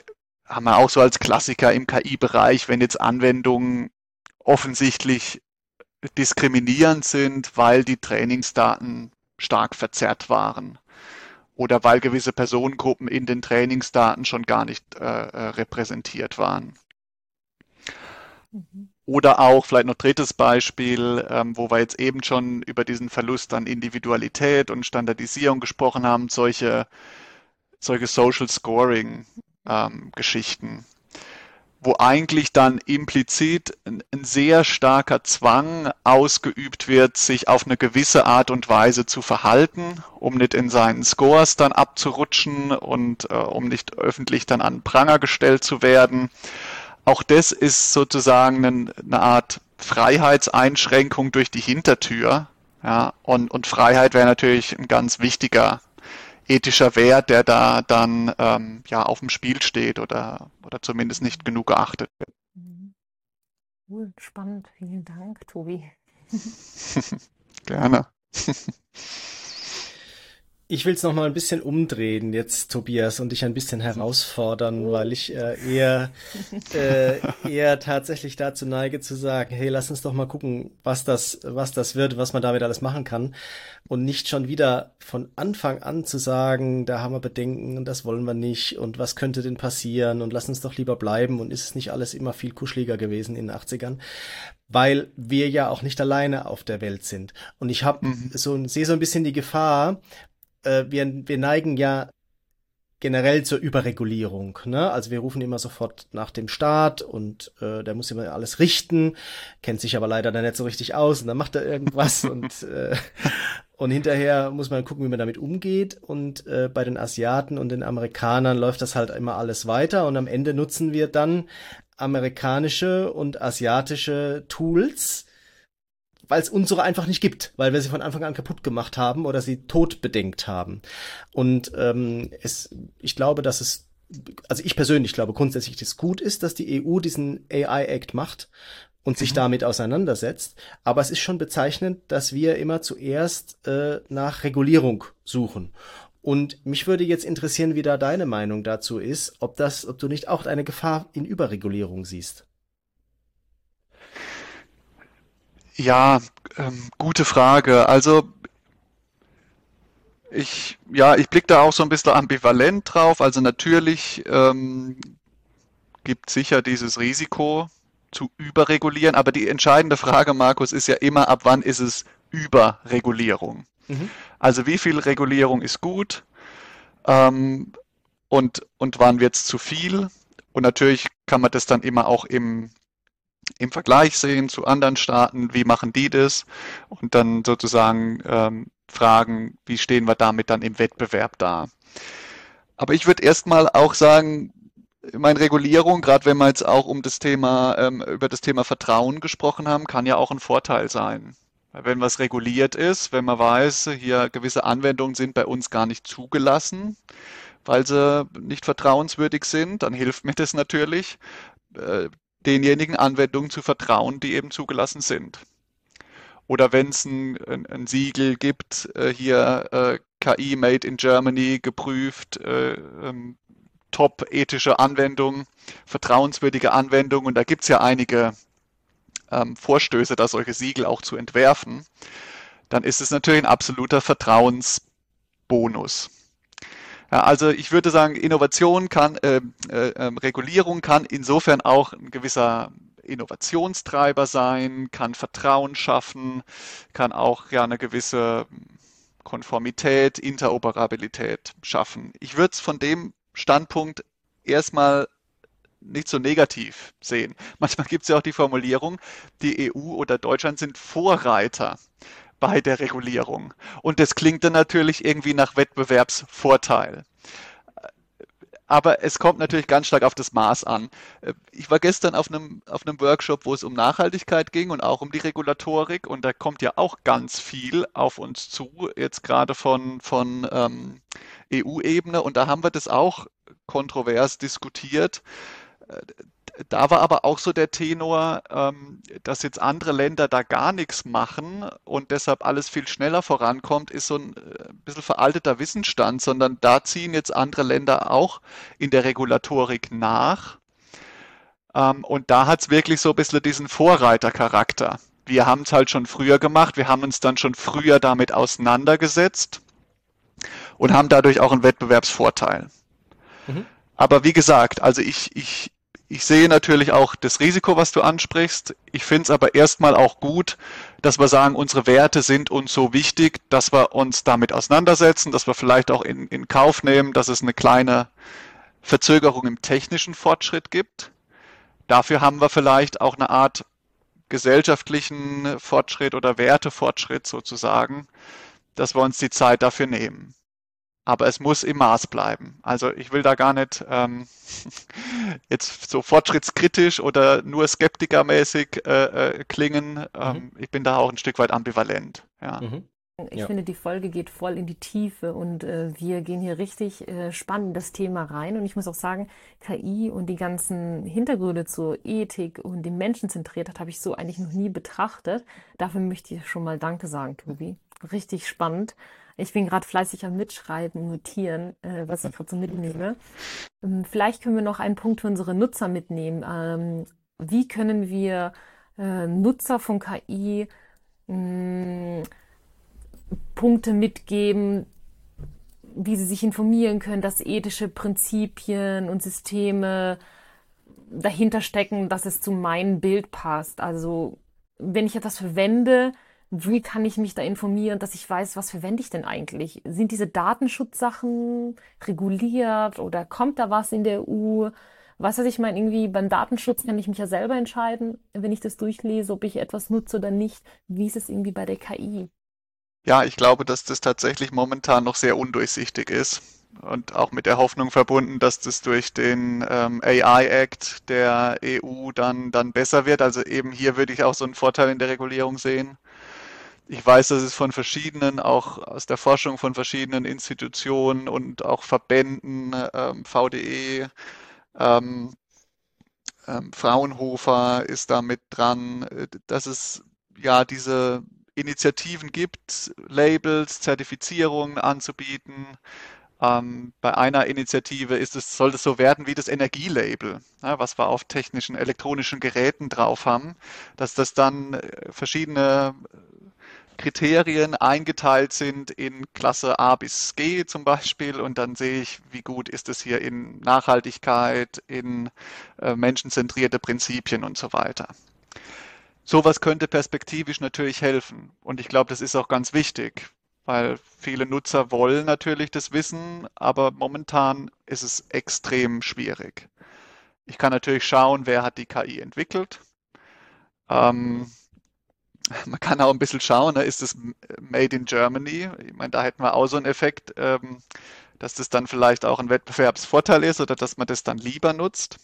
haben wir auch so als Klassiker im KI-Bereich, wenn jetzt Anwendungen offensichtlich diskriminierend sind, weil die Trainingsdaten stark verzerrt waren oder weil gewisse Personengruppen in den Trainingsdaten schon gar nicht äh, äh repräsentiert waren. Mhm. Oder auch vielleicht noch drittes Beispiel, ähm, wo wir jetzt eben schon über diesen Verlust an Individualität und Standardisierung gesprochen haben, solche, solche Social Scoring ähm, Geschichten, wo eigentlich dann implizit ein, ein, sehr starker Zwang ausgeübt wird, sich auf eine gewisse Art und Weise zu verhalten, um nicht in seinen Scores dann abzurutschen und äh, um nicht öffentlich dann an Pranger gestellt zu werden. Auch das ist sozusagen eine, eine Art Freiheitseinschränkung durch die Hintertür. Ja, und, und Freiheit wäre natürlich ein ganz wichtiger ethischer Wert, der da dann ähm, ja auf dem Spiel steht oder, oder zumindest nicht genug geachtet wird. Mhm. Cool, spannend. Vielen Dank, Tobi. Gerne. Ich will es noch mal ein bisschen umdrehen jetzt, Tobias, und dich ein bisschen herausfordern, weil ich äh, eher, äh, eher tatsächlich dazu neige zu sagen, hey, lass uns doch mal gucken, was das, was das wird, was man damit alles machen kann. Und nicht schon wieder von Anfang an zu sagen, da haben wir Bedenken und das wollen wir nicht und was könnte denn passieren und lass uns doch lieber bleiben und ist es nicht alles immer viel kuscheliger gewesen in den 80ern weil wir ja auch nicht alleine auf der Welt sind. Und ich habe mhm. so sehe so ein bisschen die Gefahr, äh, wir, wir neigen ja generell zur Überregulierung. Ne? Also wir rufen immer sofort nach dem Staat und äh, der muss immer alles richten, kennt sich aber leider dann nicht so richtig aus und dann macht er irgendwas und äh, und hinterher muss man gucken, wie man damit umgeht. Und äh, bei den Asiaten und den Amerikanern läuft das halt immer alles weiter und am Ende nutzen wir dann amerikanische und asiatische Tools, weil es unsere einfach nicht gibt, weil wir sie von Anfang an kaputt gemacht haben oder sie tot bedenkt haben. Und ähm, es, ich glaube, dass es also ich persönlich glaube grundsätzlich, dass es gut ist, dass die EU diesen AI Act macht und sich mhm. damit auseinandersetzt. Aber es ist schon bezeichnend, dass wir immer zuerst äh, nach Regulierung suchen. Und mich würde jetzt interessieren, wie da deine Meinung dazu ist, ob das, ob du nicht auch eine Gefahr in Überregulierung siehst. Ja, ähm, gute Frage. Also ich, ja, ich blicke da auch so ein bisschen ambivalent drauf. Also natürlich ähm, gibt sicher dieses Risiko zu überregulieren, aber die entscheidende Frage, Markus, ist ja immer, ab wann ist es Überregulierung? Mhm. Also wie viel Regulierung ist gut ähm, und, und wann wird es zu viel? Und natürlich kann man das dann immer auch im im Vergleich sehen zu anderen Staaten, wie machen die das und dann sozusagen ähm, fragen, wie stehen wir damit dann im Wettbewerb da. Aber ich würde erstmal auch sagen, meine Regulierung, gerade wenn wir jetzt auch um das Thema, ähm, über das Thema Vertrauen gesprochen haben, kann ja auch ein Vorteil sein. Wenn was reguliert ist, wenn man weiß, hier gewisse Anwendungen sind bei uns gar nicht zugelassen, weil sie nicht vertrauenswürdig sind, dann hilft mir das natürlich. Denjenigen Anwendungen zu vertrauen, die eben zugelassen sind. Oder wenn es ein, ein, ein, Siegel gibt, äh, hier äh, KI Made in Germany geprüft, äh, ähm, top ethische Anwendung, vertrauenswürdige Anwendung. Und da gibt es ja einige ähm, Vorstöße, da solche Siegel auch zu entwerfen. Dann ist es natürlich ein absoluter Vertrauensbonus. Ja, also ich würde sagen, Innovation kann, äh, äh, ähm, Regulierung kann insofern auch ein gewisser Innovationstreiber sein, kann Vertrauen schaffen, kann auch ja eine gewisse Konformität, Interoperabilität schaffen. Ich würde es von dem Standpunkt erstmal nicht so negativ sehen. Manchmal gibt es ja auch die Formulierung, die EU oder Deutschland sind Vorreiter bei der Regulierung. Und das klingt dann natürlich irgendwie nach Wettbewerbsvorteil. Aber es kommt natürlich ganz stark auf das Maß an. Ich war gestern auf einem, auf einem Workshop, wo es um Nachhaltigkeit ging und auch um die Regulatorik. Und da kommt ja auch ganz viel auf uns zu, jetzt gerade von, von ähm, EU-Ebene. Und da haben wir das auch kontrovers diskutiert da war aber auch so der Tenor, ähm, dass jetzt andere Länder da gar nichts machen und deshalb alles viel schneller vorankommt, ist so ein äh, bisschen veralteter Wissensstand, sondern da ziehen jetzt andere Länder auch in der Regulatorik nach. Ähm, und da hat es wirklich so ein bisschen diesen Vorreitercharakter. Wir haben es halt schon früher gemacht, wir haben uns dann schon früher damit auseinandergesetzt und haben dadurch auch einen Wettbewerbsvorteil. Mhm. Aber wie gesagt, also ich, ich, ich sehe natürlich auch das Risiko, was du ansprichst. Ich finde es aber erstmal auch gut, dass wir sagen, unsere Werte sind uns so wichtig, dass wir uns damit auseinandersetzen, dass wir vielleicht auch in, in Kauf nehmen, dass es eine kleine Verzögerung im technischen Fortschritt gibt. Dafür haben wir vielleicht auch eine Art gesellschaftlichen Fortschritt oder Wertefortschritt sozusagen, dass wir uns die Zeit dafür nehmen. Aber es muss im Maß bleiben. Also ich will da gar nicht ähm, jetzt so fortschrittskritisch oder nur skeptikermäßig äh, äh, klingen. Ähm, mhm. Ich bin da auch ein Stück weit ambivalent. Ja. Mhm. Ich ja. finde, die Folge geht voll in die Tiefe und äh, wir gehen hier richtig äh, spannend das Thema rein. Und ich muss auch sagen, KI und die ganzen Hintergründe zur Ethik und die Menschenzentriertheit habe ich so eigentlich noch nie betrachtet. Dafür möchte ich schon mal Danke sagen, Tobi. Richtig spannend. Ich bin gerade fleißig am Mitschreiben, Notieren, äh, was ich gerade so mitnehme. Ähm, vielleicht können wir noch einen Punkt für unsere Nutzer mitnehmen. Ähm, wie können wir äh, Nutzer von KI mh, Punkte mitgeben, wie sie sich informieren können, dass ethische Prinzipien und Systeme dahinter stecken, dass es zu meinem Bild passt. Also wenn ich etwas verwende, wie kann ich mich da informieren, dass ich weiß, was verwende ich denn eigentlich? Sind diese Datenschutzsachen reguliert oder kommt da was in der EU? Was weiß ich meine, irgendwie beim Datenschutz kann ich mich ja selber entscheiden, wenn ich das durchlese, ob ich etwas nutze oder nicht. Wie ist es irgendwie bei der KI? Ja, ich glaube, dass das tatsächlich momentan noch sehr undurchsichtig ist und auch mit der Hoffnung verbunden, dass das durch den ähm, AI Act der EU dann, dann besser wird. Also eben hier würde ich auch so einen Vorteil in der Regulierung sehen. Ich weiß, dass es von verschiedenen, auch aus der Forschung von verschiedenen Institutionen und auch Verbänden, ähm, VDE, ähm, ähm, Fraunhofer ist da mit dran, äh, dass es ja diese Initiativen gibt, Labels, Zertifizierungen anzubieten. Ähm, bei einer Initiative ist es, soll es so werden wie das Energielabel, ja, was wir auf technischen, elektronischen Geräten drauf haben, dass das dann äh, verschiedene Kriterien eingeteilt sind in Klasse A bis G zum Beispiel und dann sehe ich, wie gut ist es hier in Nachhaltigkeit, in äh, menschenzentrierte Prinzipien und so weiter. Sowas könnte perspektivisch natürlich helfen. Und ich glaube, das ist auch ganz wichtig, weil viele Nutzer wollen natürlich das wissen, aber momentan ist es extrem schwierig. Ich kann natürlich schauen, wer hat die KI entwickelt. Ähm, man kann auch ein bisschen schauen, ne, ist es Made in Germany? Ich meine, da hätten wir auch so einen Effekt, ähm, dass das dann vielleicht auch ein Wettbewerbsvorteil ist oder dass man das dann lieber nutzt.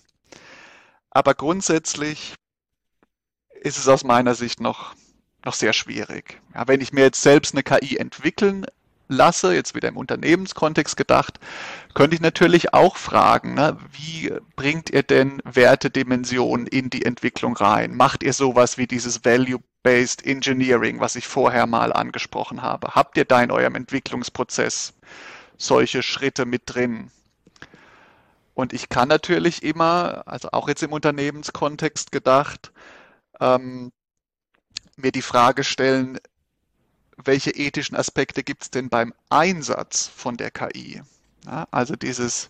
Aber grundsätzlich ist es aus meiner Sicht noch, noch sehr schwierig. Ja, wenn ich mir jetzt selbst eine KI entwickeln lasse, jetzt wieder im Unternehmenskontext gedacht, könnte ich natürlich auch fragen, ne, wie bringt ihr denn Wertedimensionen in die Entwicklung rein? Macht ihr sowas wie dieses Value-Based Engineering, was ich vorher mal angesprochen habe? Habt ihr da in eurem Entwicklungsprozess solche Schritte mit drin? Und ich kann natürlich immer, also auch jetzt im Unternehmenskontext gedacht, ähm, mir die Frage stellen, welche ethischen Aspekte gibt es denn beim Einsatz von der KI? Ja, also dieses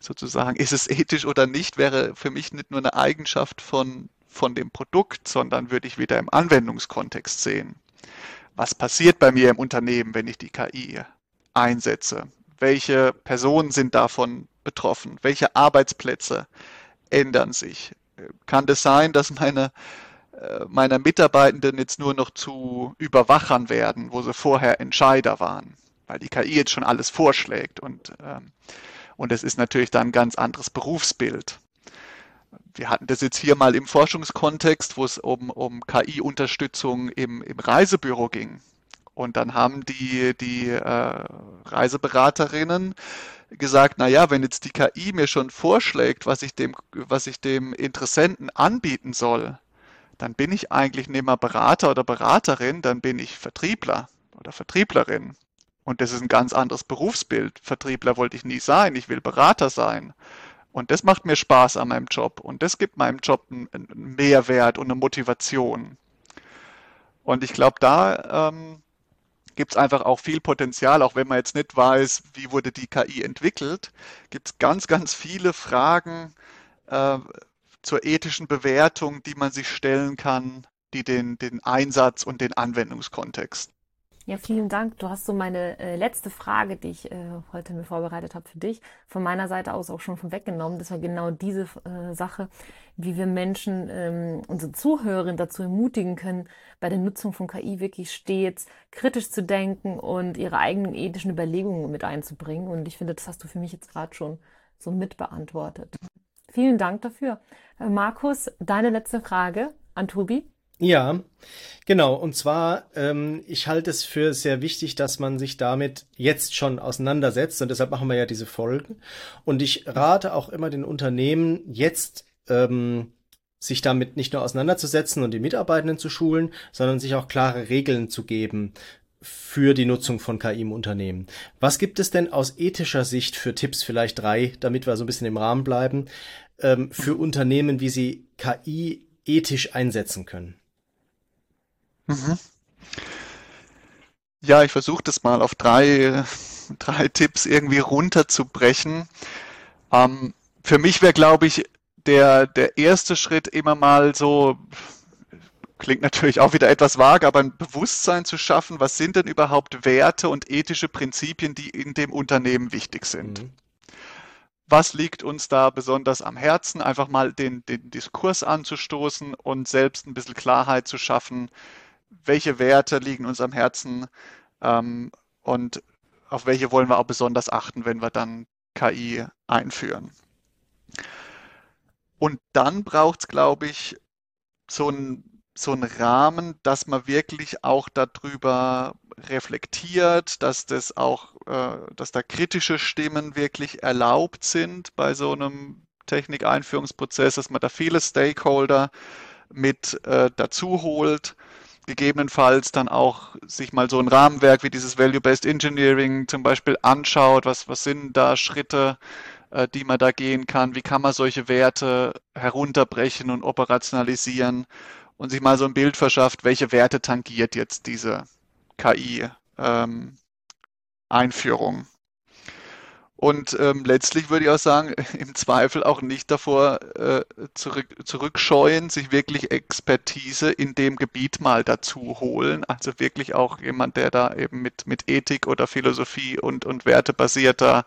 sozusagen, ist es ethisch oder nicht, wäre für mich nicht nur eine Eigenschaft von, von dem Produkt, sondern würde ich wieder im Anwendungskontext sehen. Was passiert bei mir im Unternehmen, wenn ich die KI einsetze? Welche Personen sind davon betroffen? Welche Arbeitsplätze ändern sich? Kann es das sein, dass meine äh, meiner Mitarbeitenden jetzt nur noch zu Überwachern werden, wo sie vorher Entscheider waren, weil die KI jetzt schon alles vorschlägt und, ähm, und es ist natürlich dann ein ganz anderes Berufsbild. Wir hatten das jetzt hier mal im Forschungskontext, wo es um, um KI-Unterstützung im, im Reisebüro ging. Und dann haben die, die äh, Reiseberaterinnen gesagt, na ja, wenn jetzt die KI mir schon vorschlägt, was ich dem, was ich dem Interessenten anbieten soll, dann bin ich eigentlich nicht mehr Berater oder Beraterin, dann bin ich Vertriebler oder Vertrieblerin. Und das ist ein ganz anderes Berufsbild. Vertriebler wollte ich nie sein, ich will Berater sein. Und das macht mir Spaß an meinem Job und das gibt meinem Job einen, Mehrwert und eine Motivation. Und ich glaube, da ähm, gibt es einfach auch viel Potenzial, auch wenn man jetzt nicht weiß, wie wurde die KI entwickelt, gibt es ganz, ganz viele Fragen, äh, zur ethischen Bewertung, die man sich stellen kann, die den, den Einsatz und den Anwendungskontext Ja, vielen Dank. Du hast so meine äh, letzte Frage, die ich äh, heute mir vorbereitet habe für dich, von meiner Seite aus auch schon vorweggenommen. Das war genau diese äh, Sache, wie wir Menschen, ähm, unsere Zuhörer dazu ermutigen können, bei der Nutzung von KI wirklich stets kritisch zu denken und ihre eigenen ethischen Überlegungen mit einzubringen. Und ich finde, das hast du für mich jetzt gerade schon so mit beantwortet. Vielen Dank dafür. Äh, Markus, deine letzte Frage an Tobi. Ja, genau. Und zwar, ähm, ich halte es für sehr wichtig, dass man sich damit jetzt schon auseinandersetzt. Und deshalb machen wir ja diese Folgen. Und ich rate auch immer den Unternehmen, jetzt ähm, sich damit nicht nur auseinanderzusetzen und die Mitarbeitenden zu schulen, sondern sich auch klare Regeln zu geben für die Nutzung von KI im Unternehmen. Was gibt es denn aus ethischer Sicht für Tipps, vielleicht drei, damit wir so ein bisschen im Rahmen bleiben, ähm, für Unternehmen, wie sie KI ethisch einsetzen können? Mhm. Ja, ich versuche das mal auf drei, drei Tipps irgendwie runterzubrechen. Ähm, für mich wäre, glaube ich, der, der erste Schritt immer mal so, klingt natürlich auch wieder etwas vage, aber ein Bewusstsein zu schaffen, was sind denn überhaupt Werte und ethische Prinzipien, die in dem Unternehmen wichtig sind. Mhm. Was liegt uns da besonders am Herzen? Einfach mal den, den Diskurs anzustoßen und selbst ein bisschen Klarheit zu schaffen, welche Werte liegen uns am Herzen ähm, und auf welche wollen wir auch besonders achten, wenn wir dann KI einführen. Und dann braucht es, glaube ich, so ein so einen Rahmen, dass man wirklich auch darüber reflektiert, dass das auch, äh, dass da kritische Stimmen wirklich erlaubt sind bei so einem Technikeinführungsprozess, dass man da viele Stakeholder mit äh, dazu holt gegebenenfalls dann auch sich mal so ein Rahmenwerk wie dieses Value-Based Engineering zum Beispiel anschaut, was, was sind da Schritte, äh, die man da gehen kann, wie kann man solche Werte herunterbrechen und operationalisieren und sich mal so ein Bild verschafft, welche Werte tangiert jetzt diese KI-Einführung. Ähm, und ähm, letztlich würde ich auch sagen, im Zweifel auch nicht davor äh, zurück, zurückscheuen, sich wirklich Expertise in dem Gebiet mal dazu holen. Also wirklich auch jemand, der da eben mit, mit Ethik oder Philosophie und, und wertebasierter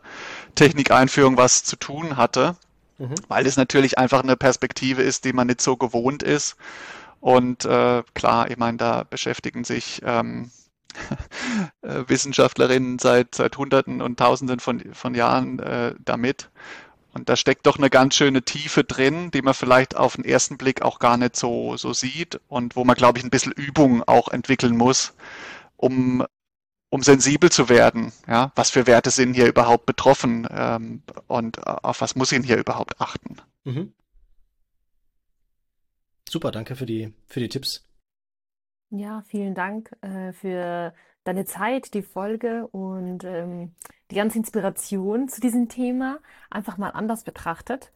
Technikeinführung was zu tun hatte. Mhm. Weil es natürlich einfach eine Perspektive ist, die man nicht so gewohnt ist. Und äh, klar, ich meine, da beschäftigen sich ähm, äh, Wissenschaftlerinnen seit, seit Hunderten und Tausenden von, von Jahren äh, damit. Und da steckt doch eine ganz schöne Tiefe drin, die man vielleicht auf den ersten Blick auch gar nicht so, so sieht und wo man, glaube ich, ein bisschen Übung auch entwickeln muss, um, um sensibel zu werden. Ja? Was für Werte sind hier überhaupt betroffen ähm, und auf was muss ich hier überhaupt achten? Mhm. Super, danke für die, für die Tipps. Ja, vielen Dank äh, für deine Zeit, die Folge und ähm, die ganze Inspiration zu diesem Thema einfach mal anders betrachtet.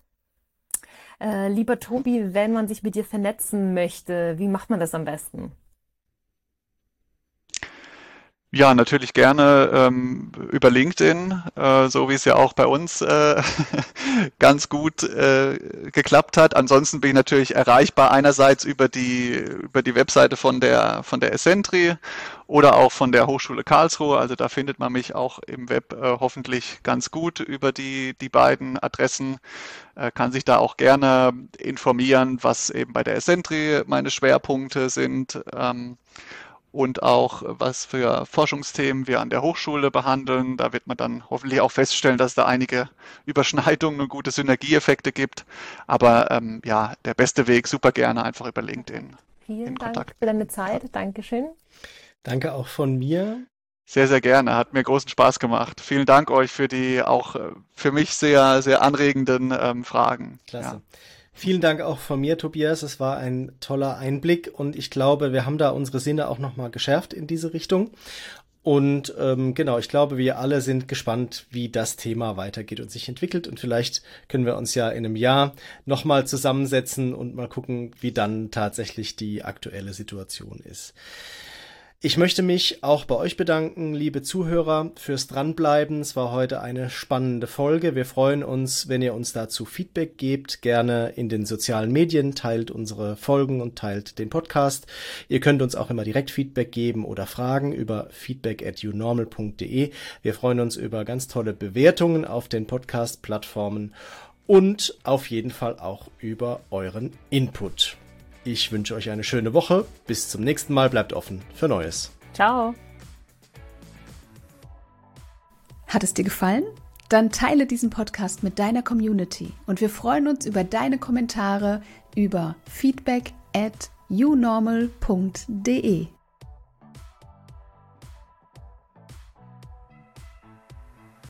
Äh, lieber Tobi, wenn man sich mit dir vernetzen möchte, wie macht man das am besten? Ja, natürlich gerne ähm, über LinkedIn, äh, so wie es ja auch bei uns äh, ganz gut äh, geklappt hat. Ansonsten bin ich natürlich erreichbar einerseits über die über die Webseite von der von der Essentri oder auch von der Hochschule Karlsruhe. Also da findet man mich auch im Web äh, hoffentlich ganz gut über die die beiden Adressen. Äh, kann sich da auch gerne informieren, was eben bei der Essentri meine Schwerpunkte sind. Ähm, und auch was für Forschungsthemen wir an der Hochschule behandeln. Da wird man dann hoffentlich auch feststellen, dass es da einige Überschneidungen und gute Synergieeffekte gibt. Aber ähm, ja, der beste Weg super gerne einfach über LinkedIn. Vielen Dank Kontakt. für deine Zeit. Dankeschön. Danke auch von mir. Sehr, sehr gerne. Hat mir großen Spaß gemacht. Vielen Dank euch für die auch äh, für mich sehr, sehr anregenden ähm, Fragen. Klasse. Ja. Vielen Dank auch von mir, Tobias. Es war ein toller Einblick und ich glaube, wir haben da unsere Sinne auch nochmal geschärft in diese Richtung. Und ähm, genau, ich glaube, wir alle sind gespannt, wie das Thema weitergeht und sich entwickelt. Und vielleicht können wir uns ja in einem Jahr nochmal zusammensetzen und mal gucken, wie dann tatsächlich die aktuelle Situation ist. Ich möchte mich auch bei euch bedanken, liebe Zuhörer, fürs Dranbleiben. Es war heute eine spannende Folge. Wir freuen uns, wenn ihr uns dazu Feedback gebt. Gerne in den sozialen Medien, teilt unsere Folgen und teilt den Podcast. Ihr könnt uns auch immer direkt Feedback geben oder Fragen über feedback at unormal.de. Wir freuen uns über ganz tolle Bewertungen auf den Podcast-Plattformen und auf jeden Fall auch über euren Input. Ich wünsche euch eine schöne Woche. Bis zum nächsten Mal. Bleibt offen für Neues. Ciao. Hat es dir gefallen? Dann teile diesen Podcast mit deiner Community und wir freuen uns über deine Kommentare über feedback at unormal.de.